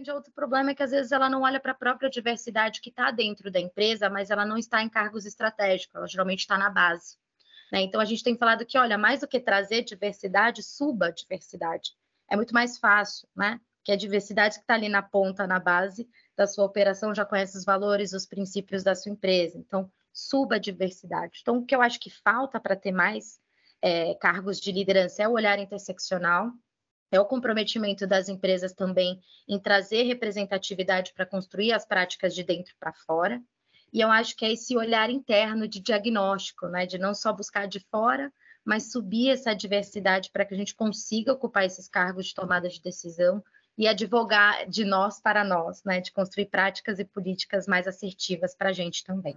grande outro problema é que às vezes ela não olha para a própria diversidade que está dentro da empresa, mas ela não está em cargos estratégicos, ela geralmente está na base. Né? Então a gente tem falado que, olha, mais do que trazer diversidade, suba a diversidade. É muito mais fácil, né? Que a diversidade que está ali na ponta, na base da sua operação, já conhece os valores, os princípios da sua empresa. Então, suba a diversidade. Então, o que eu acho que falta para ter mais é, cargos de liderança é o olhar interseccional, é o comprometimento das empresas também em trazer representatividade para construir as práticas de dentro para fora. E eu acho que é esse olhar interno de diagnóstico, né? de não só buscar de fora, mas subir essa diversidade para que a gente consiga ocupar esses cargos de tomada de decisão e advogar de nós para nós, né? de construir práticas e políticas mais assertivas para a gente também.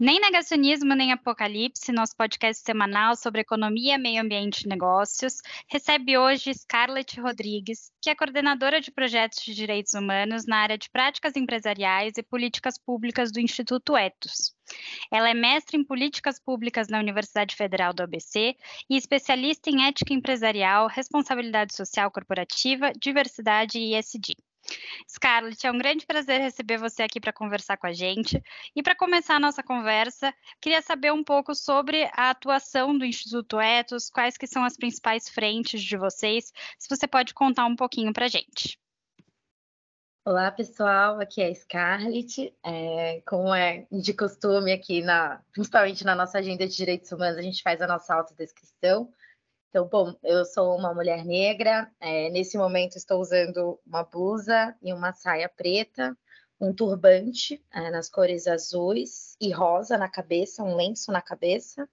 Nem Negacionismo, nem Apocalipse, nosso podcast semanal sobre economia, meio ambiente e negócios, recebe hoje Scarlett Rodrigues, que é coordenadora de projetos de direitos humanos na área de práticas empresariais e políticas públicas do Instituto Etos. Ela é mestre em políticas públicas na Universidade Federal do ABC e especialista em ética empresarial, responsabilidade social corporativa, diversidade e ESG. Scarlett, é um grande prazer receber você aqui para conversar com a gente. E para começar a nossa conversa, queria saber um pouco sobre a atuação do Instituto Etos, quais que são as principais frentes de vocês, se você pode contar um pouquinho para a gente. Olá, pessoal, aqui é a Scarlett. É, como é de costume aqui, na, principalmente na nossa agenda de direitos humanos, a gente faz a nossa autodescrição. Então, bom, eu sou uma mulher negra, é, nesse momento estou usando uma blusa e uma saia preta, um turbante é, nas cores azuis e rosa na cabeça, um lenço na cabeça,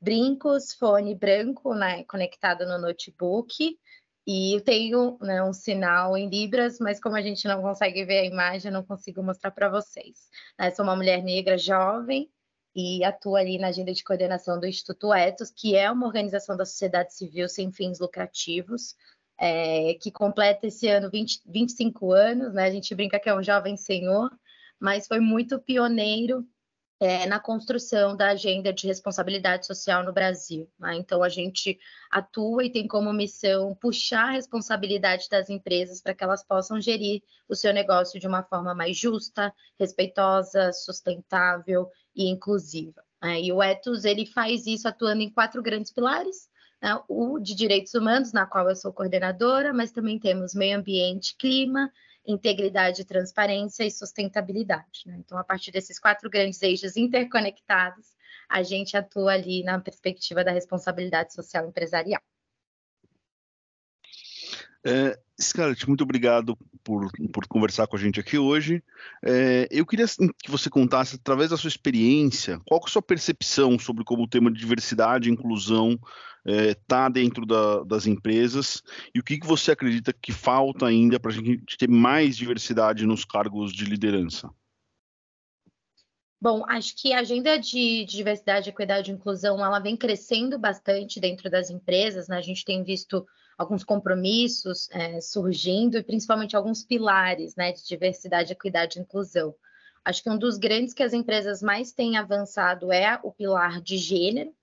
brincos, fone branco né, conectado no notebook, e eu tenho né, um sinal em Libras, mas como a gente não consegue ver a imagem, eu não consigo mostrar para vocês. Né, sou uma mulher negra jovem, e atua ali na agenda de coordenação do Instituto Etos, que é uma organização da sociedade civil sem fins lucrativos, é, que completa esse ano 20, 25 anos, né? A gente brinca que é um jovem senhor, mas foi muito pioneiro é, na construção da agenda de responsabilidade social no Brasil. Né? Então, a gente atua e tem como missão puxar a responsabilidade das empresas para que elas possam gerir o seu negócio de uma forma mais justa, respeitosa, sustentável e inclusiva. Né? E o Etos ele faz isso atuando em quatro grandes pilares. Né? O de direitos humanos, na qual eu sou coordenadora, mas também temos meio ambiente, clima, integridade, transparência e sustentabilidade. Né? Então, a partir desses quatro grandes eixos interconectados, a gente atua ali na perspectiva da responsabilidade social empresarial. É, Scarlett, muito obrigado por, por conversar com a gente aqui hoje. É, eu queria que você contasse, através da sua experiência, qual é a sua percepção sobre como o tema de diversidade e inclusão está é, dentro da, das empresas e o que, que você acredita que falta ainda para a gente ter mais diversidade nos cargos de liderança? Bom, acho que a agenda de, diversidade, equidade e inclusão ela vem crescendo bastante dentro das empresas. Né? A gente tem visto alguns compromissos é, surgindo e principalmente alguns pilares né, de diversidade, equidade e inclusão. Acho que um dos grandes que as empresas mais têm avançado é o pilar de gênero,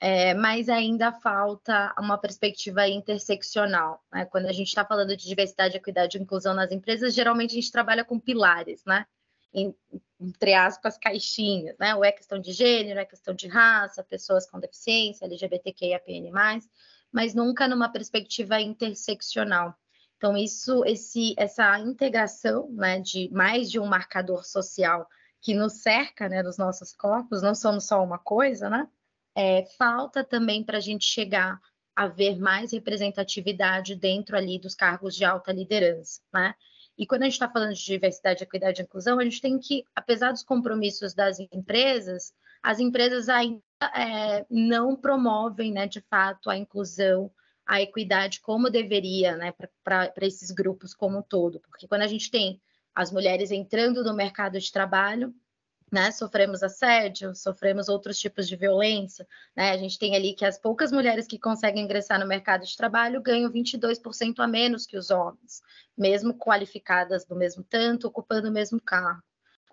é, mas ainda falta uma perspectiva interseccional. Né? Quando a gente está falando de diversidade, equidade e inclusão nas empresas, geralmente a gente trabalha com pilares, né? entre aspas, caixinhas, né? Ou é questão de gênero, é questão de raça, pessoas com deficiência, LGBTQIAPN+, mas nunca numa perspectiva interseccional. Então, isso, esse, essa integração né, de mais de um marcador social que nos cerca né, nos nossos corpos, não somos só uma coisa, né? é, falta também para a gente chegar a ver mais representatividade dentro ali dos cargos de alta liderança, né? E quando a gente está falando de diversidade, equidade e inclusão, a gente tem que, apesar dos compromissos das empresas, as empresas ainda é, não promovem, né, de fato, a inclusão a equidade como deveria, né, para esses grupos como um todo, porque quando a gente tem as mulheres entrando no mercado de trabalho, né, sofremos assédio, sofremos outros tipos de violência, né, a gente tem ali que as poucas mulheres que conseguem ingressar no mercado de trabalho ganham 22% a menos que os homens, mesmo qualificadas do mesmo tanto, ocupando o mesmo carro.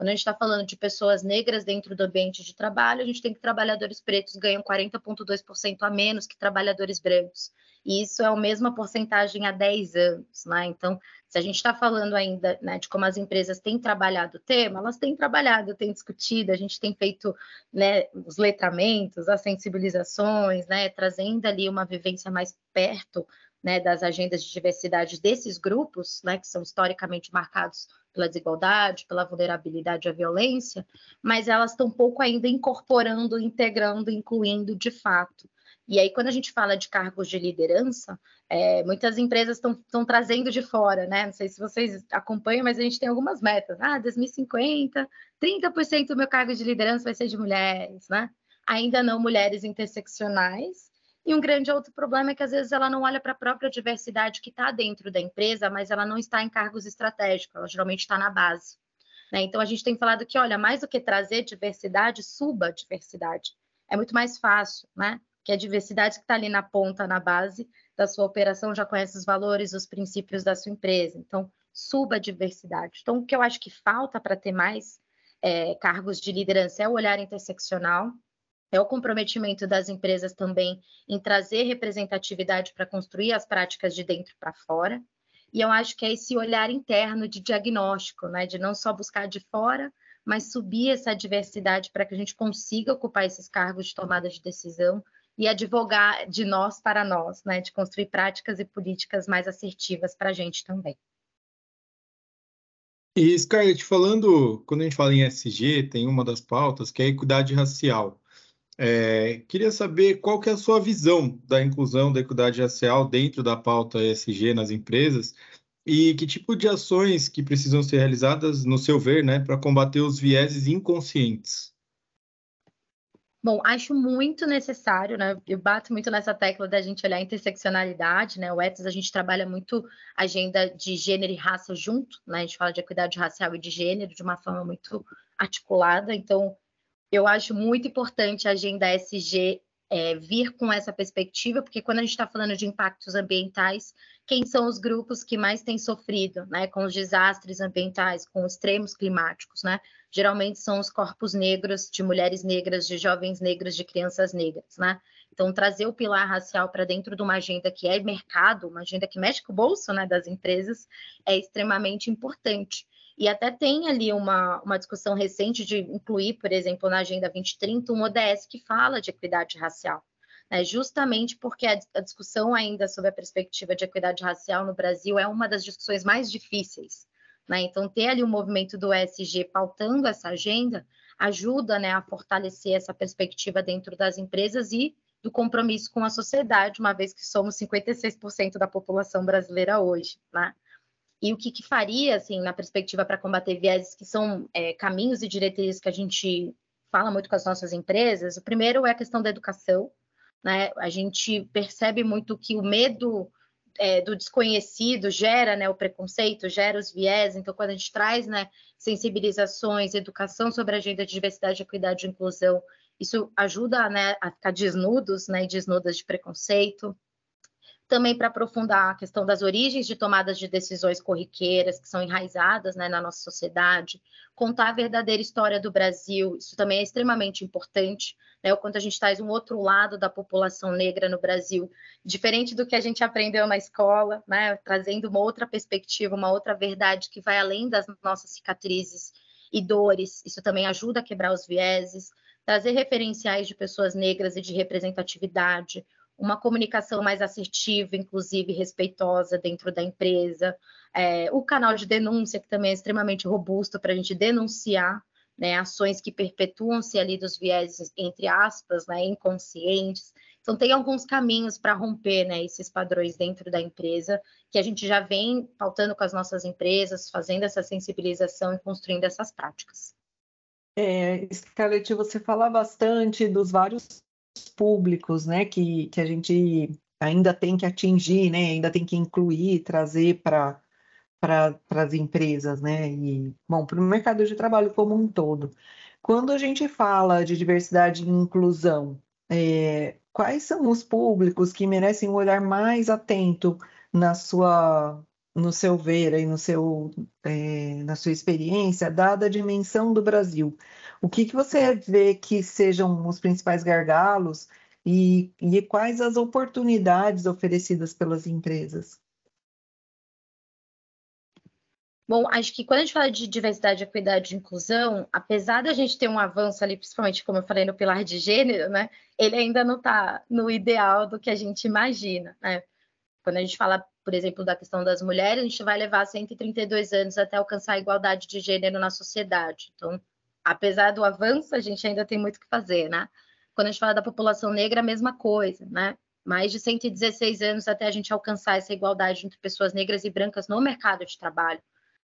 Quando a gente está falando de pessoas negras dentro do ambiente de trabalho, a gente tem que trabalhadores pretos ganham 40,2% a menos que trabalhadores brancos. E isso é a mesma porcentagem há 10 anos. Né? Então, se a gente está falando ainda né, de como as empresas têm trabalhado o tema, elas têm trabalhado, têm discutido, a gente tem feito né, os letramentos, as sensibilizações, né, trazendo ali uma vivência mais perto né, das agendas de diversidade desses grupos, né, que são historicamente marcados pela desigualdade, pela vulnerabilidade à violência, mas elas estão pouco ainda incorporando, integrando, incluindo de fato. E aí, quando a gente fala de cargos de liderança, é, muitas empresas estão trazendo de fora, né? Não sei se vocês acompanham, mas a gente tem algumas metas. Ah, 2050, 30% do meu cargo de liderança vai ser de mulheres, né? Ainda não mulheres interseccionais, e um grande outro problema é que às vezes ela não olha para a própria diversidade que está dentro da empresa, mas ela não está em cargos estratégicos, ela geralmente está na base. Né? Então a gente tem falado que, olha, mais do que trazer diversidade, suba a diversidade. É muito mais fácil, né? Que a diversidade que está ali na ponta, na base da sua operação, já conhece os valores, os princípios da sua empresa. Então, suba a diversidade. Então, o que eu acho que falta para ter mais é, cargos de liderança é o olhar interseccional, é o comprometimento das empresas também em trazer representatividade para construir as práticas de dentro para fora. E eu acho que é esse olhar interno de diagnóstico, né? de não só buscar de fora, mas subir essa diversidade para que a gente consiga ocupar esses cargos de tomada de decisão e advogar de nós para nós, né? de construir práticas e políticas mais assertivas para a gente também. E Scarlett, falando, quando a gente fala em SG, tem uma das pautas que é a equidade racial. É, queria saber qual que é a sua visão da inclusão da equidade racial dentro da pauta ESG nas empresas e que tipo de ações que precisam ser realizadas, no seu ver, né, para combater os vieses inconscientes. Bom, acho muito necessário, né? Eu bato muito nessa tecla da gente olhar a interseccionalidade, né? O ETS a gente trabalha muito agenda de gênero e raça junto, né? A gente fala de equidade racial e de gênero de uma forma muito articulada. Então, eu acho muito importante a agenda SG é, vir com essa perspectiva, porque quando a gente está falando de impactos ambientais, quem são os grupos que mais têm sofrido né, com os desastres ambientais, com os extremos climáticos, né? Geralmente são os corpos negros, de mulheres negras, de jovens negros, de crianças negras, né? Então, trazer o pilar racial para dentro de uma agenda que é mercado, uma agenda que mexe com o bolso né, das empresas, é extremamente importante. E até tem ali uma, uma discussão recente de incluir, por exemplo, na Agenda 2030, um ODS que fala de equidade racial. Né? Justamente porque a, a discussão ainda sobre a perspectiva de equidade racial no Brasil é uma das discussões mais difíceis. Né? Então, ter ali o um movimento do ESG pautando essa agenda ajuda né, a fortalecer essa perspectiva dentro das empresas e do compromisso com a sociedade, uma vez que somos 56% da população brasileira hoje. Né? E o que, que faria, assim, na perspectiva para combater vieses, que são é, caminhos e diretrizes que a gente fala muito com as nossas empresas. O primeiro é a questão da educação, né? A gente percebe muito que o medo é, do desconhecido gera né, o preconceito, gera os viés. Então, quando a gente traz né, sensibilizações, educação sobre a agenda de diversidade, equidade e inclusão, isso ajuda né, a ficar desnudos né, e desnudas de preconceito também para aprofundar a questão das origens de tomadas de decisões corriqueiras que são enraizadas né, na nossa sociedade, contar a verdadeira história do Brasil, isso também é extremamente importante, né, o quanto a gente traz um outro lado da população negra no Brasil, diferente do que a gente aprendeu na escola, né, trazendo uma outra perspectiva, uma outra verdade que vai além das nossas cicatrizes e dores, isso também ajuda a quebrar os vieses, trazer referenciais de pessoas negras e de representatividade, uma comunicação mais assertiva, inclusive respeitosa dentro da empresa, é, o canal de denúncia, que também é extremamente robusto para a gente denunciar né, ações que perpetuam-se ali dos viéses, entre aspas, né, inconscientes. Então, tem alguns caminhos para romper né, esses padrões dentro da empresa, que a gente já vem pautando com as nossas empresas, fazendo essa sensibilização e construindo essas práticas. É, Scarlett, você fala bastante dos vários públicos, né, que, que a gente ainda tem que atingir, né? Ainda tem que incluir, trazer para para as empresas, né? E, bom, para o mercado de trabalho como um todo. Quando a gente fala de diversidade e inclusão, é, quais são os públicos que merecem um olhar mais atento na sua, no seu ver e no seu, é, na sua experiência, dada a dimensão do Brasil? O que, que você vê que sejam os principais gargalos e, e quais as oportunidades oferecidas pelas empresas? Bom, acho que quando a gente fala de diversidade, equidade e inclusão, apesar da gente ter um avanço ali, principalmente como eu falei no pilar de gênero, né, ele ainda não está no ideal do que a gente imagina, né? Quando a gente fala, por exemplo, da questão das mulheres, a gente vai levar 132 anos até alcançar a igualdade de gênero na sociedade. Então, apesar do avanço, a gente ainda tem muito que fazer, né? Quando a gente fala da população negra, a mesma coisa, né? Mais de 116 anos até a gente alcançar essa igualdade entre pessoas negras e brancas no mercado de trabalho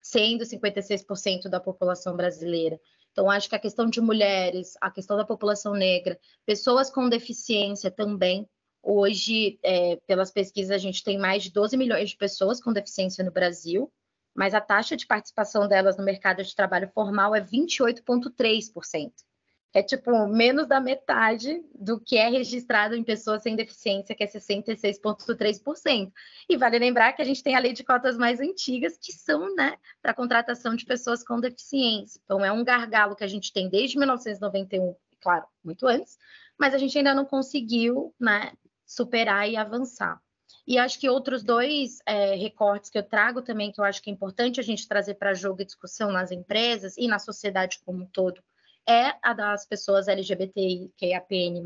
sendo 56% da população brasileira. Então, acho que a questão de mulheres, a questão da população negra, pessoas com deficiência também. Hoje, é, pelas pesquisas, a gente tem mais de 12 milhões de pessoas com deficiência no Brasil, mas a taxa de participação delas no mercado de trabalho formal é 28,3% é tipo menos da metade do que é registrado em pessoas sem deficiência, que é 66,3%. E vale lembrar que a gente tem a lei de cotas mais antigas, que são né, para contratação de pessoas com deficiência. Então, é um gargalo que a gente tem desde 1991, claro, muito antes, mas a gente ainda não conseguiu né, superar e avançar. E acho que outros dois é, recortes que eu trago também, que eu acho que é importante a gente trazer para jogo e discussão nas empresas e na sociedade como um todo, é a das pessoas LGBTQIAPN+,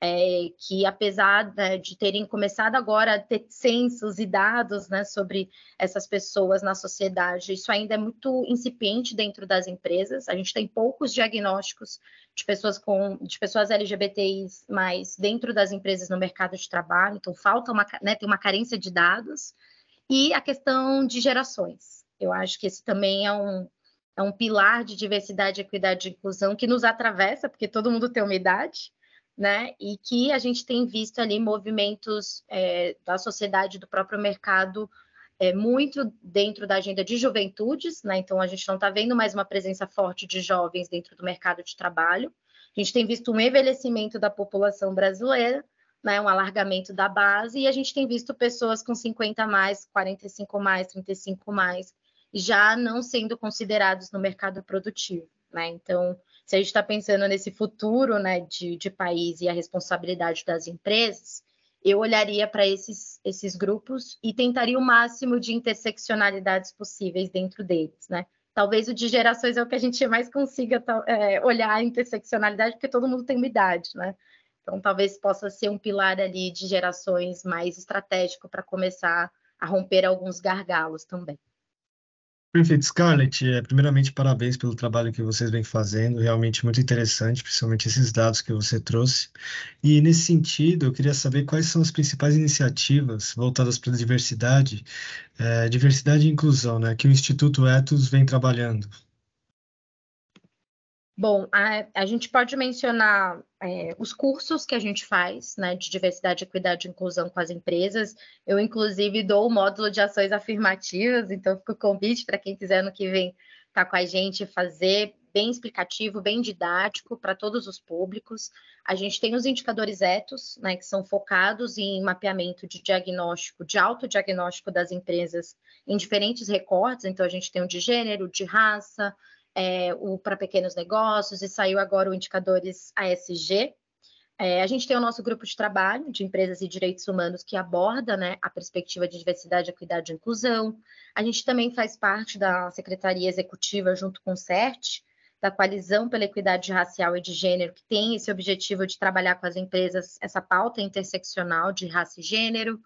é, que apesar né, de terem começado agora a ter censos e dados né, sobre essas pessoas na sociedade, isso ainda é muito incipiente dentro das empresas. A gente tem poucos diagnósticos de pessoas com de pessoas LGBTIs mais dentro das empresas no mercado de trabalho, então falta uma, né, tem uma carência de dados e a questão de gerações. Eu acho que esse também é um, é um pilar de diversidade, equidade e inclusão que nos atravessa, porque todo mundo tem uma idade, né? E que a gente tem visto ali movimentos é, da sociedade, do próprio mercado, é, muito dentro da agenda de juventudes, né? Então a gente não está vendo mais uma presença forte de jovens dentro do mercado de trabalho. A gente tem visto um envelhecimento da população brasileira, né, um alargamento da base, e a gente tem visto pessoas com 50 mais, 45 mais, 35 mais, já não sendo considerados no mercado produtivo. Né? Então, se a gente está pensando nesse futuro né, de, de país e a responsabilidade das empresas, eu olharia para esses, esses grupos e tentaria o máximo de interseccionalidades possíveis dentro deles, né? Talvez o de gerações é o que a gente mais consiga é, olhar a interseccionalidade, porque todo mundo tem uma idade, né? Então, talvez possa ser um pilar ali de gerações mais estratégico para começar a romper alguns gargalos também. Perfeito, Scarlett. É, primeiramente, parabéns pelo trabalho que vocês vêm fazendo, realmente muito interessante, principalmente esses dados que você trouxe. E nesse sentido, eu queria saber quais são as principais iniciativas voltadas para a diversidade, é, diversidade e inclusão, né, que o Instituto Etos vem trabalhando. Bom, a, a gente pode mencionar é, os cursos que a gente faz, né, de diversidade, equidade e inclusão com as empresas. Eu, inclusive, dou o módulo de ações afirmativas, então fica o convite para quem quiser no que vem estar tá com a gente fazer, bem explicativo, bem didático para todos os públicos. A gente tem os indicadores etos, né, que são focados em mapeamento de diagnóstico, de autodiagnóstico das empresas em diferentes recortes, então a gente tem o de gênero, de raça, é, o para pequenos negócios e saiu agora o indicadores ASG. É, a gente tem o nosso grupo de trabalho de empresas e direitos humanos que aborda né, a perspectiva de diversidade, equidade e inclusão. A gente também faz parte da Secretaria Executiva, junto com o CERT, da Coalizão pela Equidade Racial e de Gênero, que tem esse objetivo de trabalhar com as empresas essa pauta interseccional de raça e gênero.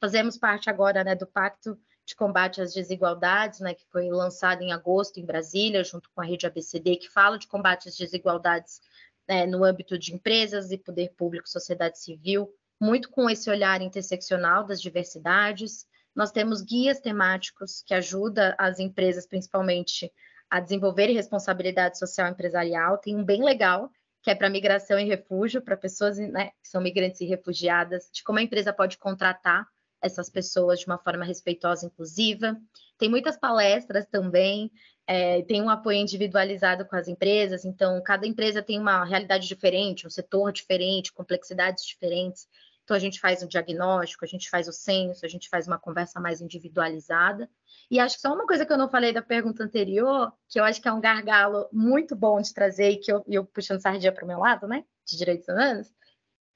Fazemos parte agora né, do Pacto de combate às desigualdades, né, que foi lançado em agosto em Brasília, junto com a rede ABCD, que fala de combate às desigualdades né, no âmbito de empresas e poder público, sociedade civil, muito com esse olhar interseccional das diversidades. Nós temos guias temáticos que ajudam as empresas, principalmente, a desenvolver responsabilidade social empresarial. Tem um bem legal, que é para migração e refúgio, para pessoas né, que são migrantes e refugiadas, de como a empresa pode contratar essas pessoas de uma forma respeitosa e inclusiva. Tem muitas palestras também, é, tem um apoio individualizado com as empresas, então cada empresa tem uma realidade diferente, um setor diferente, complexidades diferentes. Então a gente faz um diagnóstico, a gente faz o censo, a gente faz uma conversa mais individualizada. E acho que só uma coisa que eu não falei da pergunta anterior, que eu acho que é um gargalo muito bom de trazer e que eu, eu puxando sardinha para o meu lado, né, de direitos humanos,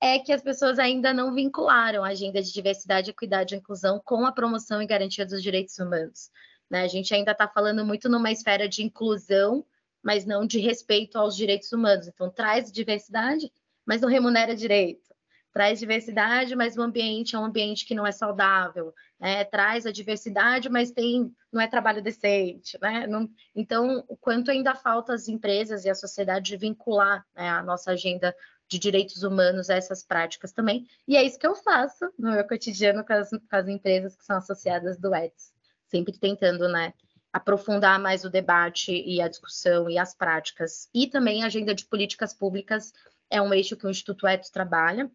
é que as pessoas ainda não vincularam a agenda de diversidade, equidade e inclusão com a promoção e garantia dos direitos humanos. Né? A gente ainda está falando muito numa esfera de inclusão, mas não de respeito aos direitos humanos. Então, traz diversidade, mas não remunera direito. Traz diversidade, mas o ambiente é um ambiente que não é saudável. Né? Traz a diversidade, mas tem, não é trabalho decente. Né? Não, então, o quanto ainda falta as empresas e a sociedade de vincular né, a nossa agenda de direitos humanos a essas práticas também. E é isso que eu faço no meu cotidiano com as, com as empresas que são associadas do ETS sempre tentando, né, aprofundar mais o debate e a discussão e as práticas. E também a agenda de políticas públicas é um eixo que o Instituto Etos trabalha.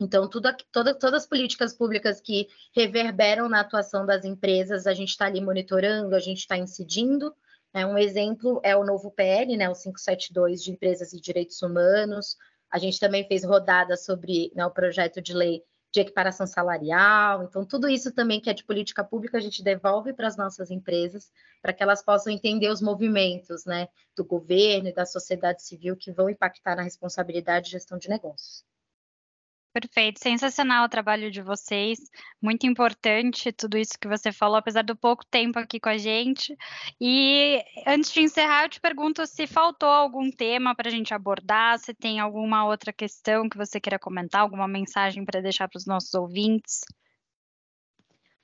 Então, tudo, toda, todas as políticas públicas que reverberam na atuação das empresas, a gente está ali monitorando, a gente está incidindo. É, um exemplo é o novo PL, né, o 572 de Empresas e Direitos Humanos. A gente também fez rodada sobre né, o projeto de lei de equiparação salarial. Então, tudo isso também que é de política pública, a gente devolve para as nossas empresas, para que elas possam entender os movimentos né, do governo e da sociedade civil que vão impactar na responsabilidade de gestão de negócios. Perfeito, sensacional o trabalho de vocês, muito importante tudo isso que você falou, apesar do pouco tempo aqui com a gente. E antes de encerrar, eu te pergunto se faltou algum tema para a gente abordar, se tem alguma outra questão que você queira comentar, alguma mensagem para deixar para os nossos ouvintes.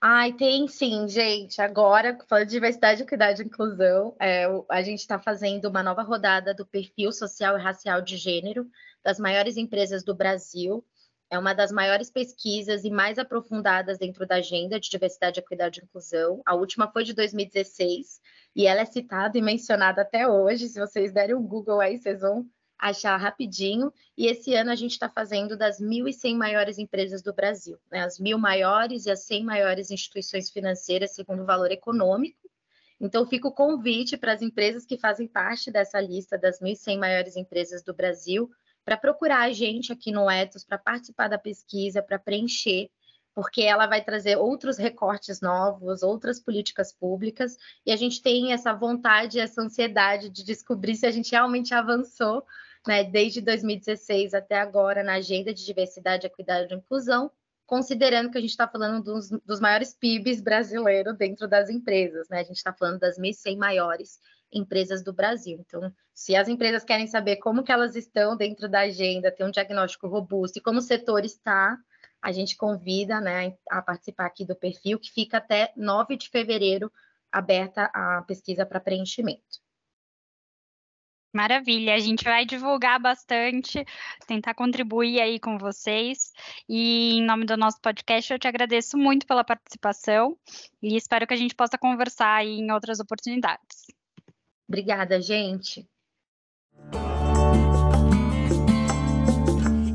Ai, tem sim, gente. Agora, falando de diversidade, equidade e inclusão, é, a gente está fazendo uma nova rodada do perfil social e racial de gênero das maiores empresas do Brasil. É uma das maiores pesquisas e mais aprofundadas dentro da agenda de diversidade, equidade e inclusão. A última foi de 2016 e ela é citada e mencionada até hoje. Se vocês derem um Google aí, vocês vão achar rapidinho. E esse ano a gente está fazendo das 1.100 maiores empresas do Brasil, né? as mil maiores e as 100 maiores instituições financeiras segundo o valor econômico. Então, fica o convite para as empresas que fazem parte dessa lista das 1.100 maiores empresas do Brasil para procurar a gente aqui no Etos para participar da pesquisa, para preencher, porque ela vai trazer outros recortes novos, outras políticas públicas, e a gente tem essa vontade, essa ansiedade de descobrir se a gente realmente avançou, né, desde 2016 até agora na agenda de diversidade, equidade e inclusão, considerando que a gente está falando dos, dos, maiores PIBs brasileiros dentro das empresas, né? A gente está falando das 1.100 maiores empresas do Brasil. Então, se as empresas querem saber como que elas estão dentro da agenda, ter um diagnóstico robusto e como o setor está, a gente convida né, a participar aqui do perfil, que fica até 9 de fevereiro aberta a pesquisa para preenchimento. Maravilha, a gente vai divulgar bastante, tentar contribuir aí com vocês. E em nome do nosso podcast, eu te agradeço muito pela participação e espero que a gente possa conversar aí em outras oportunidades. Obrigada, gente.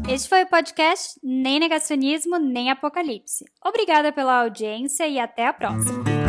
Este foi o podcast Nem Negacionismo, Nem Apocalipse. Obrigada pela audiência e até a próxima.